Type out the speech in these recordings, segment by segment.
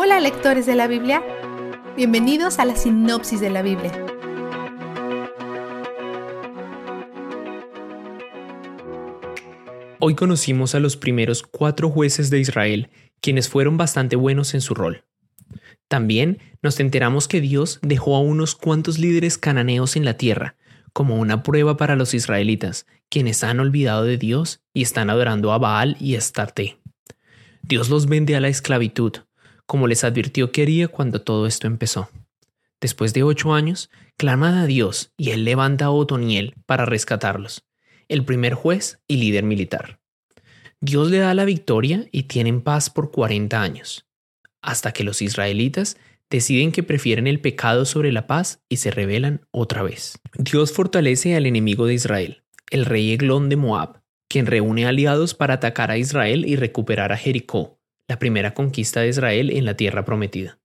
Hola lectores de la Biblia, bienvenidos a la sinopsis de la Biblia. Hoy conocimos a los primeros cuatro jueces de Israel, quienes fueron bastante buenos en su rol. También nos enteramos que Dios dejó a unos cuantos líderes cananeos en la tierra, como una prueba para los israelitas, quienes han olvidado de Dios y están adorando a Baal y Astarte. Dios los vende a la esclavitud, como les advirtió que haría cuando todo esto empezó. Después de ocho años, claman a Dios y él levanta a Otoniel para rescatarlos, el primer juez y líder militar. Dios le da la victoria y tienen paz por 40 años, hasta que los israelitas deciden que prefieren el pecado sobre la paz y se rebelan otra vez. Dios fortalece al enemigo de Israel, el rey Eglón de Moab, quien reúne aliados para atacar a Israel y recuperar a Jericó, la primera conquista de Israel en la tierra prometida.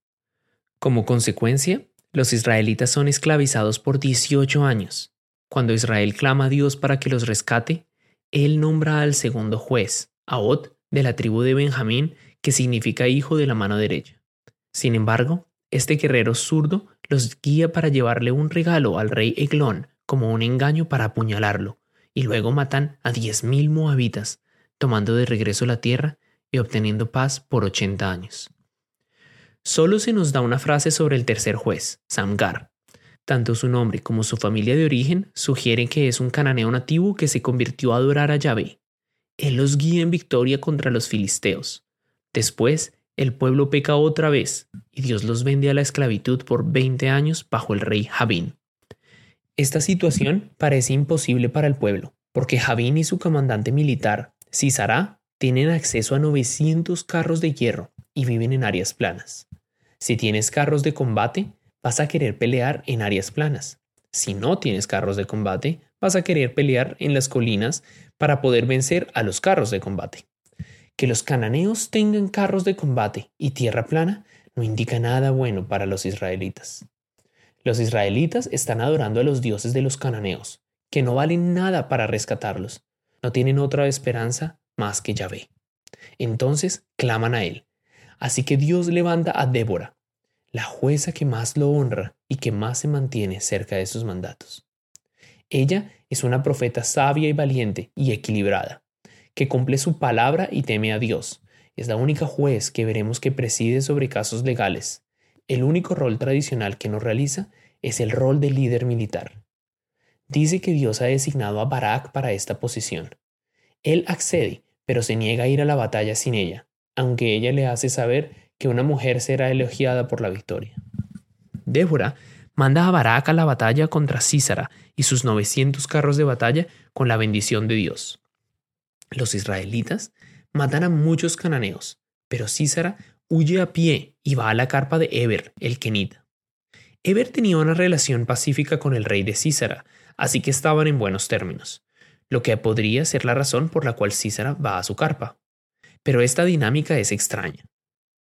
Como consecuencia, los israelitas son esclavizados por 18 años. Cuando Israel clama a Dios para que los rescate, él nombra al segundo juez, Aot, de la tribu de Benjamín, que significa hijo de la mano derecha. Sin embargo, este guerrero zurdo los guía para llevarle un regalo al rey Eglón como un engaño para apuñalarlo, y luego matan a 10.000 moabitas, tomando de regreso la tierra y obteniendo paz por 80 años. Solo se nos da una frase sobre el tercer juez, Samgar. Tanto su nombre como su familia de origen sugieren que es un cananeo nativo que se convirtió a adorar a Yahvé. Él los guía en victoria contra los filisteos. Después, el pueblo peca otra vez y Dios los vende a la esclavitud por 20 años bajo el rey Javín. Esta situación parece imposible para el pueblo, porque Javín y su comandante militar, Cisará, tienen acceso a 900 carros de hierro y viven en áreas planas. Si tienes carros de combate, vas a querer pelear en áreas planas. Si no tienes carros de combate, vas a querer pelear en las colinas para poder vencer a los carros de combate. Que los cananeos tengan carros de combate y tierra plana no indica nada bueno para los israelitas. Los israelitas están adorando a los dioses de los cananeos, que no valen nada para rescatarlos. No tienen otra esperanza más que Yahvé. Entonces claman a él. Así que Dios levanta a Débora, la jueza que más lo honra y que más se mantiene cerca de sus mandatos. Ella es una profeta sabia y valiente y equilibrada, que cumple su palabra y teme a Dios. Es la única juez que veremos que preside sobre casos legales. El único rol tradicional que no realiza es el rol de líder militar. Dice que Dios ha designado a Barak para esta posición. Él accede, pero se niega a ir a la batalla sin ella, aunque ella le hace saber que una mujer será elogiada por la victoria. Débora manda a Barak a la batalla contra Císara y sus 900 carros de batalla con la bendición de Dios. Los israelitas matan a muchos cananeos, pero Císara huye a pie y va a la carpa de Eber, el kenita. Eber tenía una relación pacífica con el rey de Císara, así que estaban en buenos términos lo que podría ser la razón por la cual Císara va a su carpa. Pero esta dinámica es extraña.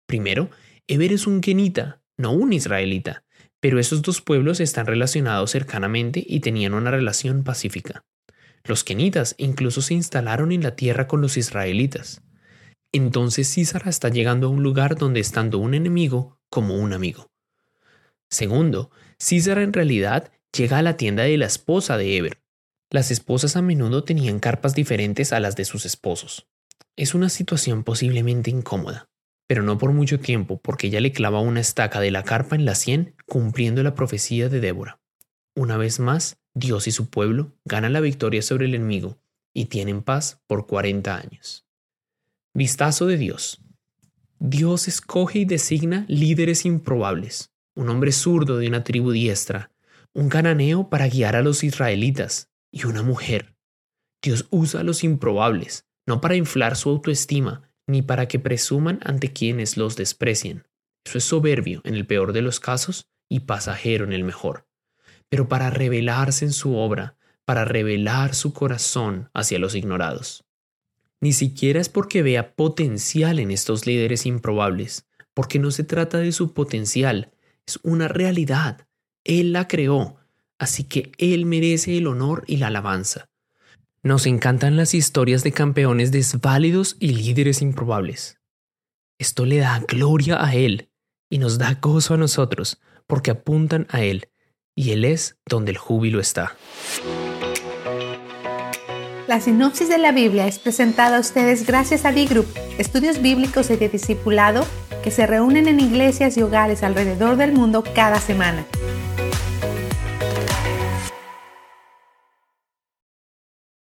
Primero, Eber es un kenita, no un israelita, pero esos dos pueblos están relacionados cercanamente y tenían una relación pacífica. Los kenitas incluso se instalaron en la tierra con los israelitas. Entonces Císara está llegando a un lugar donde estando un enemigo como un amigo. Segundo, Císara en realidad llega a la tienda de la esposa de Eber, las esposas a menudo tenían carpas diferentes a las de sus esposos. Es una situación posiblemente incómoda, pero no por mucho tiempo porque ella le clava una estaca de la carpa en la sien cumpliendo la profecía de Débora. Una vez más, Dios y su pueblo ganan la victoria sobre el enemigo y tienen paz por 40 años. Vistazo de Dios. Dios escoge y designa líderes improbables, un hombre zurdo de una tribu diestra, un cananeo para guiar a los israelitas, y una mujer. Dios usa los improbables, no para inflar su autoestima, ni para que presuman ante quienes los desprecian. Eso es soberbio en el peor de los casos y pasajero en el mejor. Pero para revelarse en su obra, para revelar su corazón hacia los ignorados. Ni siquiera es porque vea potencial en estos líderes improbables, porque no se trata de su potencial, es una realidad. Él la creó así que Él merece el honor y la alabanza. Nos encantan las historias de campeones desválidos y líderes improbables. Esto le da gloria a Él, y nos da gozo a nosotros porque apuntan a Él, y Él es donde el júbilo está. La sinopsis de la Biblia es presentada a ustedes gracias a D-Group, estudios bíblicos y de discipulado que se reúnen en iglesias y hogares alrededor del mundo cada semana.